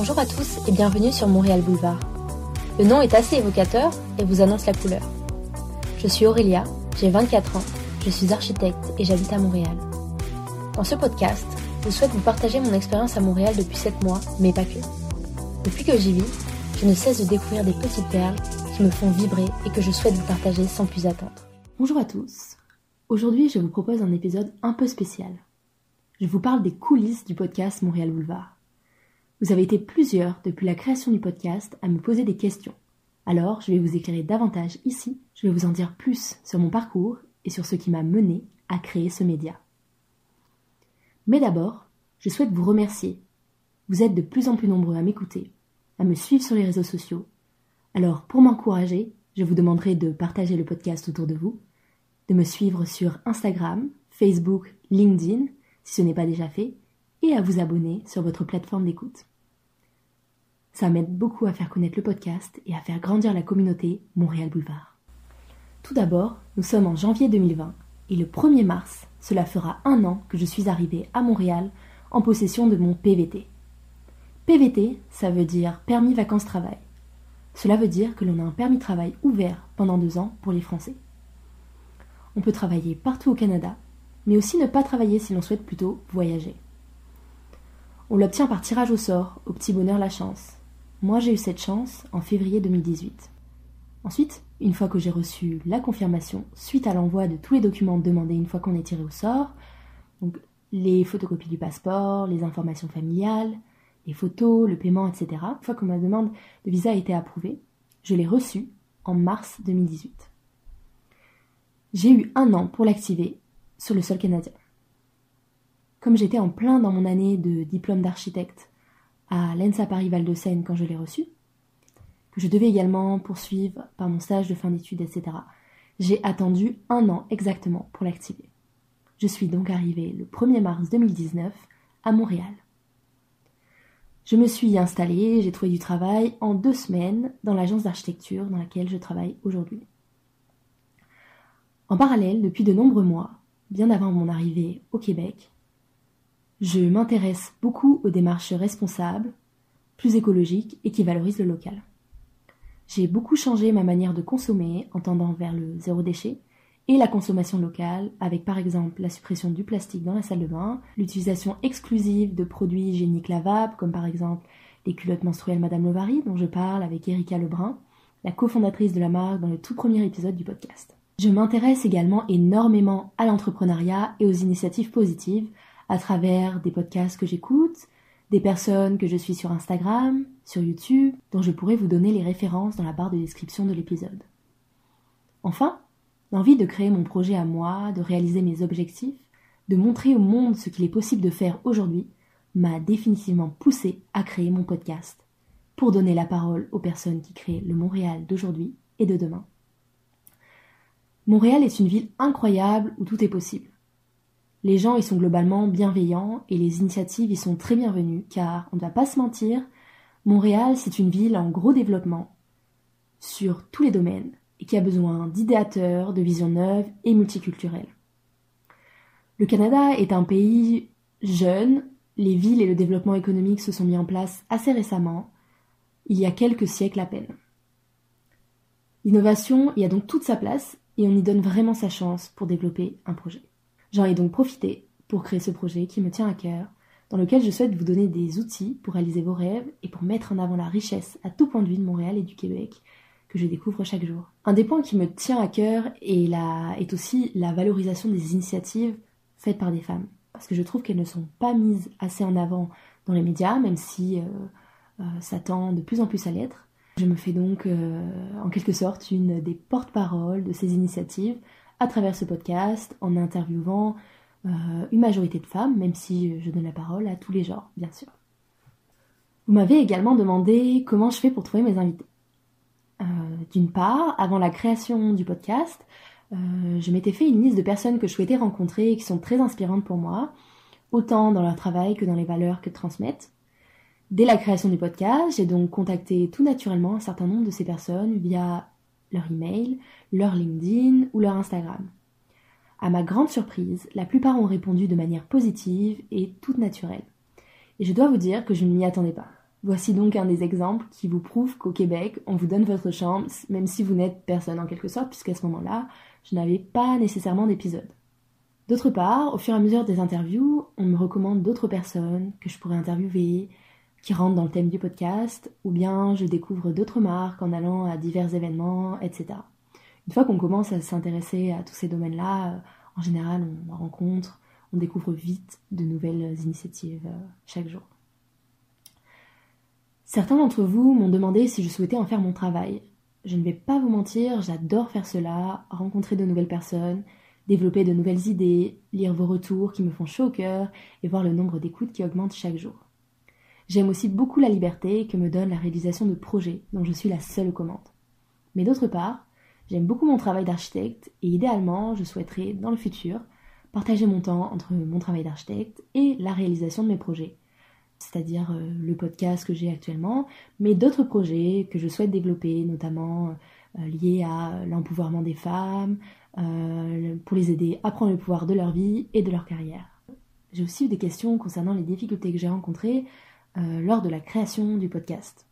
Bonjour à tous et bienvenue sur Montréal Boulevard. Le nom est assez évocateur et vous annonce la couleur. Je suis Aurélia, j'ai 24 ans, je suis architecte et j'habite à Montréal. Dans ce podcast, je souhaite vous partager mon expérience à Montréal depuis 7 mois, mais pas que. Depuis que j'y vis, je ne cesse de découvrir des petites perles qui me font vibrer et que je souhaite vous partager sans plus attendre. Bonjour à tous. Aujourd'hui, je vous propose un épisode un peu spécial. Je vous parle des coulisses du podcast Montréal Boulevard. Vous avez été plusieurs depuis la création du podcast à me poser des questions. Alors, je vais vous éclairer davantage ici, je vais vous en dire plus sur mon parcours et sur ce qui m'a mené à créer ce média. Mais d'abord, je souhaite vous remercier. Vous êtes de plus en plus nombreux à m'écouter, à me suivre sur les réseaux sociaux. Alors, pour m'encourager, je vous demanderai de partager le podcast autour de vous, de me suivre sur Instagram, Facebook, LinkedIn, si ce n'est pas déjà fait, et à vous abonner sur votre plateforme d'écoute. Ça m'aide beaucoup à faire connaître le podcast et à faire grandir la communauté Montréal Boulevard. Tout d'abord, nous sommes en janvier 2020 et le 1er mars, cela fera un an que je suis arrivée à Montréal en possession de mon PVT. PVT, ça veut dire permis vacances-travail. Cela veut dire que l'on a un permis travail ouvert pendant deux ans pour les Français. On peut travailler partout au Canada, mais aussi ne pas travailler si l'on souhaite plutôt voyager. On l'obtient par tirage au sort, au petit bonheur la chance. Moi, j'ai eu cette chance en février 2018. Ensuite, une fois que j'ai reçu la confirmation, suite à l'envoi de tous les documents demandés une fois qu'on est tiré au sort, donc les photocopies du passeport, les informations familiales, les photos, le paiement, etc. Une fois que ma demande de visa a été approuvée, je l'ai reçue en mars 2018. J'ai eu un an pour l'activer sur le sol canadien. Comme j'étais en plein dans mon année de diplôme d'architecte à l'ENSA Paris Val-de-Seine quand je l'ai reçu, que je devais également poursuivre par mon stage de fin d'études, etc. J'ai attendu un an exactement pour l'activer. Je suis donc arrivée le 1er mars 2019 à Montréal. Je me suis installée, j'ai trouvé du travail en deux semaines dans l'agence d'architecture dans laquelle je travaille aujourd'hui. En parallèle, depuis de nombreux mois, bien avant mon arrivée au Québec, je m'intéresse beaucoup aux démarches responsables, plus écologiques et qui valorisent le local. J'ai beaucoup changé ma manière de consommer en tendant vers le zéro déchet et la consommation locale, avec par exemple la suppression du plastique dans la salle de bain, l'utilisation exclusive de produits hygiéniques lavables, comme par exemple les culottes menstruelles Madame Lovary, dont je parle avec Erika Lebrun, la cofondatrice de la marque dans le tout premier épisode du podcast. Je m'intéresse également énormément à l'entrepreneuriat et aux initiatives positives, à travers des podcasts que j'écoute, des personnes que je suis sur Instagram, sur YouTube, dont je pourrais vous donner les références dans la barre de description de l'épisode. Enfin, l'envie de créer mon projet à moi, de réaliser mes objectifs, de montrer au monde ce qu'il est possible de faire aujourd'hui, m'a définitivement poussé à créer mon podcast, pour donner la parole aux personnes qui créent le Montréal d'aujourd'hui et de demain. Montréal est une ville incroyable où tout est possible. Les gens y sont globalement bienveillants et les initiatives y sont très bienvenues car, on ne va pas se mentir, Montréal c'est une ville en gros développement sur tous les domaines et qui a besoin d'idéateurs, de visions neuves et multiculturelles. Le Canada est un pays jeune, les villes et le développement économique se sont mis en place assez récemment, il y a quelques siècles à peine. L'innovation y a donc toute sa place et on y donne vraiment sa chance pour développer un projet. J'en ai donc profité pour créer ce projet qui me tient à cœur, dans lequel je souhaite vous donner des outils pour réaliser vos rêves et pour mettre en avant la richesse à tout point de vue de Montréal et du Québec que je découvre chaque jour. Un des points qui me tient à cœur est, aussi la valorisation des initiatives faites par des femmes. Parce que je trouve qu'elles ne sont pas mises assez en avant dans les médias, même si euh, euh, ça tend de plus en plus à l'être. Je me fais donc euh, en quelque sorte une des porte-paroles de ces initiatives à travers ce podcast en interviewant euh, une majorité de femmes, même si je donne la parole à tous les genres, bien sûr. Vous m'avez également demandé comment je fais pour trouver mes invités. Euh, d'une part, avant la création du podcast, euh, je m'étais fait une liste de personnes que je souhaitais rencontrer et qui sont très inspirantes pour moi, autant dans leur travail que dans les valeurs qu'elles transmettent. Dès la création du podcast, j'ai donc contacté tout naturellement un certain nombre de ces personnes via leur email, leur LinkedIn ou leur Instagram. À ma grande surprise, la plupart ont répondu de manière positive et toute naturelle. Et je dois vous dire que je ne m'y attendais pas. Voici donc un des exemples qui vous prouve qu'au Québec, on vous donne votre chambre, même si vous n'êtes personne en quelque sorte, puisqu'à ce moment-là, je n'avais pas nécessairement d'épisode. D'autre part, au fur et à mesure des interviews, on me recommande d'autres personnes que je pourrais interviewer, qui rentrent dans le thème du podcast, ou bien je découvre d'autres marques en allant à divers événements, etc. Une fois qu'on commence à s'intéresser à tous ces domaines-là, euh, en général, on rencontre, on découvre vite de nouvelles initiatives euh, chaque jour. Certains d'entre vous m'ont demandé si je souhaitais en faire mon travail. Je ne vais pas vous mentir, j'adore faire cela, rencontrer de nouvelles personnes, développer de nouvelles idées, lire vos retours qui me font chaud au cœur et voir le nombre d'écoutes qui augmente chaque jour. J'aime aussi beaucoup la liberté que me donne la réalisation de projets dont je suis la seule commande. Mais d'autre part, j'aime beaucoup mon travail d'architecte et idéalement, je souhaiterais, dans le futur, partager mon temps entre mon travail d'architecte et la réalisation de mes projets c'est-à-dire euh, le podcast que j'ai actuellement, mais d'autres projets que je souhaite développer, notamment euh, liés à l'empouvoirment des femmes, euh, pour les aider à prendre le pouvoir de leur vie et de leur carrière. J'ai aussi eu des questions concernant les difficultés que j'ai rencontrées lors de la création du podcast.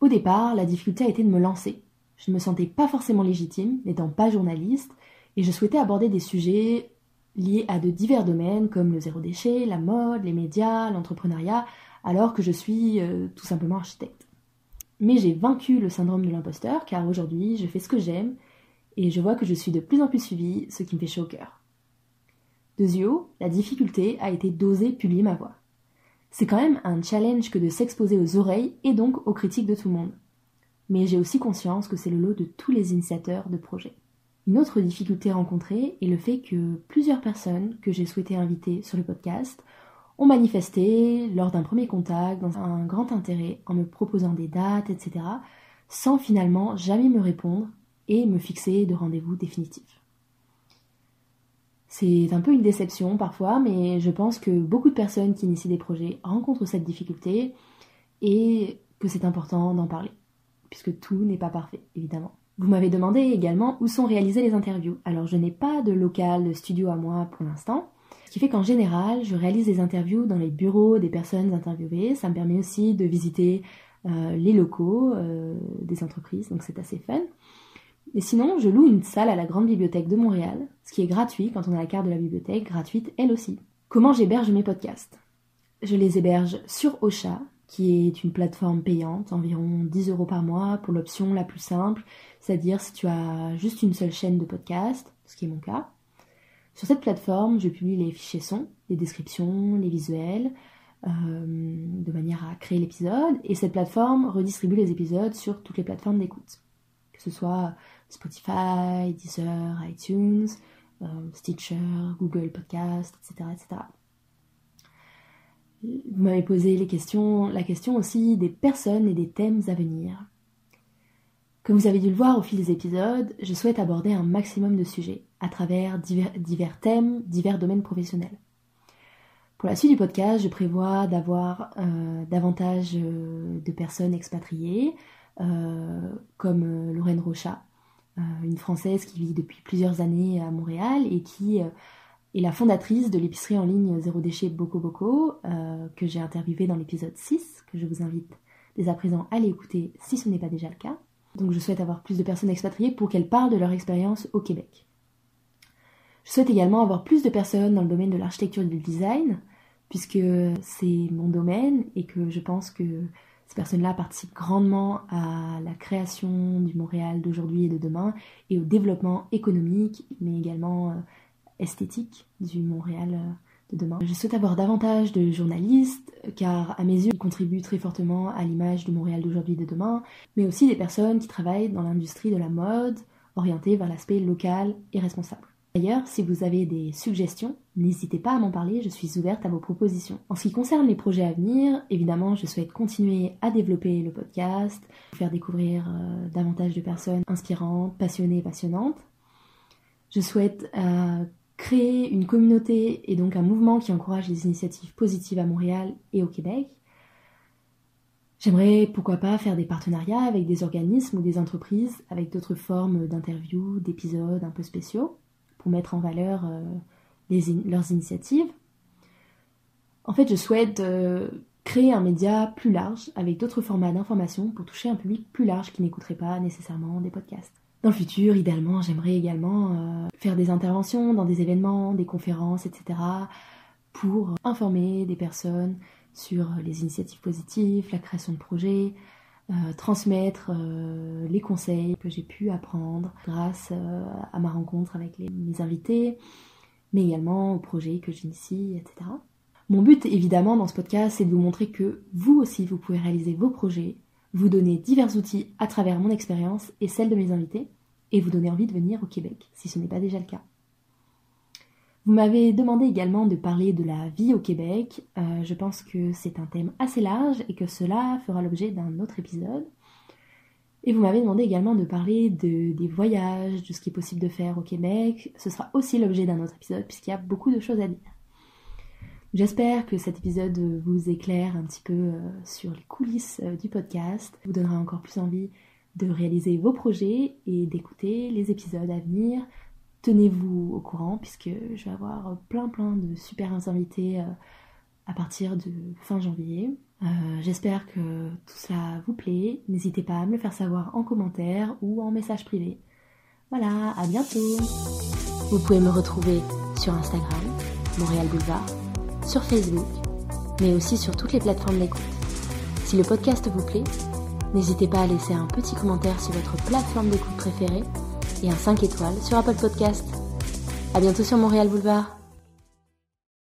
Au départ, la difficulté a été de me lancer. Je ne me sentais pas forcément légitime, n'étant pas journaliste, et je souhaitais aborder des sujets liés à de divers domaines comme le zéro déchet, la mode, les médias, l'entrepreneuriat, alors que je suis euh, tout simplement architecte. Mais j'ai vaincu le syndrome de l'imposteur car aujourd'hui je fais ce que j'aime et je vois que je suis de plus en plus suivie, ce qui me fait chaud au cœur. De Zio, la difficulté a été d'oser publier ma voix. C'est quand même un challenge que de s'exposer aux oreilles et donc aux critiques de tout le monde. Mais j'ai aussi conscience que c'est le lot de tous les initiateurs de projets. Une autre difficulté rencontrée est le fait que plusieurs personnes que j'ai souhaité inviter sur le podcast ont manifesté lors d'un premier contact un grand intérêt en me proposant des dates, etc., sans finalement jamais me répondre et me fixer de rendez-vous définitifs. C'est un peu une déception parfois, mais je pense que beaucoup de personnes qui initient des projets rencontrent cette difficulté et que c'est important d'en parler, puisque tout n'est pas parfait, évidemment. Vous m'avez demandé également où sont réalisées les interviews. Alors je n'ai pas de local, de studio à moi pour l'instant. Ce qui fait qu'en général, je réalise des interviews dans les bureaux des personnes interviewées. Ça me permet aussi de visiter euh, les locaux euh, des entreprises, donc c'est assez fun. Et sinon, je loue une salle à la Grande Bibliothèque de Montréal, ce qui est gratuit quand on a la carte de la bibliothèque, gratuite elle aussi. Comment j'héberge mes podcasts? Je les héberge sur Ocha, qui est une plateforme payante, environ 10 euros par mois pour l'option la plus simple, c'est-à-dire si tu as juste une seule chaîne de podcast, ce qui est mon cas. Sur cette plateforme, je publie les fichiers son, les descriptions, les visuels, euh, de manière à créer l'épisode, et cette plateforme redistribue les épisodes sur toutes les plateformes d'écoute, que ce soit Spotify, Deezer, iTunes, euh, Stitcher, Google Podcast, etc., etc. Vous m'avez posé la question aussi des personnes et des thèmes à venir. Comme vous avez dû le voir au fil des épisodes, je souhaite aborder un maximum de sujets à travers divers, thèmes, divers domaines professionnels. Pour la suite du podcast, je prévois d'avoir euh, davantage euh, de personnes expatriées, comme Lorraine Rocha, une Française qui vit depuis plusieurs années à Montréal et qui et la fondatrice de l'épicerie en ligne Zéro Déchet Boko Boko, euh, que j'ai interviewé dans l'épisode 6, que je vous invite dès à présent à aller écouter si ce n'est pas déjà le cas. Donc je souhaite avoir plus de personnes expatriées pour qu'elles parlent de leur expérience au Québec. Je souhaite également avoir plus de personnes dans le domaine de l'architecture et du design, puisque c'est mon domaine et que je pense que ces personnes-là participent grandement à la création du Montréal d'aujourd'hui et de demain et au développement économique, mais également euh, esthétique du Montréal euh, de demain. Je souhaite avoir davantage de journalistes, car à mes yeux, ils contribuent très fortement à l'image du Montréal d'aujourd'hui et de demain, mais aussi des personnes qui travaillent dans l'industrie de la mode, orientées vers l'aspect local et responsable. D'ailleurs, si vous avez des suggestions, n'hésitez pas à m'en parler, je suis ouverte à vos propositions. En ce qui concerne les projets à venir, évidemment, je souhaite continuer à développer le podcast, faire découvrir euh, davantage de personnes inspirantes, passionnées et passionnantes. Je souhaite euh, créer une communauté et donc un mouvement qui encourage les initiatives positives à Montréal et au Québec. J'aimerais pourquoi pas faire des partenariats avec des organismes ou des entreprises avec d'autres formes d'interviews, d'épisodes un peu spéciaux pour mettre en valeur euh, leurs initiatives. En fait, je souhaite euh, créer un média plus large avec d'autres formats d'information pour toucher un public plus large qui n'écouterait pas nécessairement des podcasts. Dans le futur, idéalement, j'aimerais également euh, faire des interventions dans des événements, des conférences, etc. pour informer des personnes sur les initiatives positives, la création de projets, euh, transmettre les conseils que j'ai pu apprendre grâce à ma rencontre avec mes invités, mais également aux projets que j'initie, etc. Mon but évidemment dans ce podcast, c'est de vous montrer que vous aussi, vous pouvez réaliser vos projets, vous donner divers outils à travers mon expérience et celle de mes invités, et vous donner envie de venir au Québec, si ce n'est pas déjà le cas. Vous m'avez demandé également de parler de la vie au Québec. Euh, je pense que c'est un thème assez large et que cela fera l'objet d'un autre épisode. Et vous m'avez demandé également de parler de, des voyages, de ce qui est possible de faire au Québec. Ce sera aussi l'objet d'un autre épisode puisqu'il y a beaucoup de choses à dire. J'espère que cet épisode vous éclaire un petit peu euh, sur les coulisses euh, du podcast, vous donnera encore plus envie de réaliser vos projets et d'écouter les épisodes à venir. Tenez-vous au courant puisque je vais avoir plein plein de super invités euh, à partir de fin janvier. J'espère que tout cela vous plaît. N'hésitez pas à me le faire savoir en commentaire ou en message privé. Voilà, à bientôt. Vous pouvez me retrouver sur Instagram, Montréal Boulevard sur Facebook, mais aussi sur toutes les plateformes d'écoute. Si le podcast vous plaît, n'hésitez pas à laisser un petit commentaire sur votre plateforme d'écoute préférée et un 5 étoiles sur Apple Podcast. À bientôt sur Montréal Boulevard.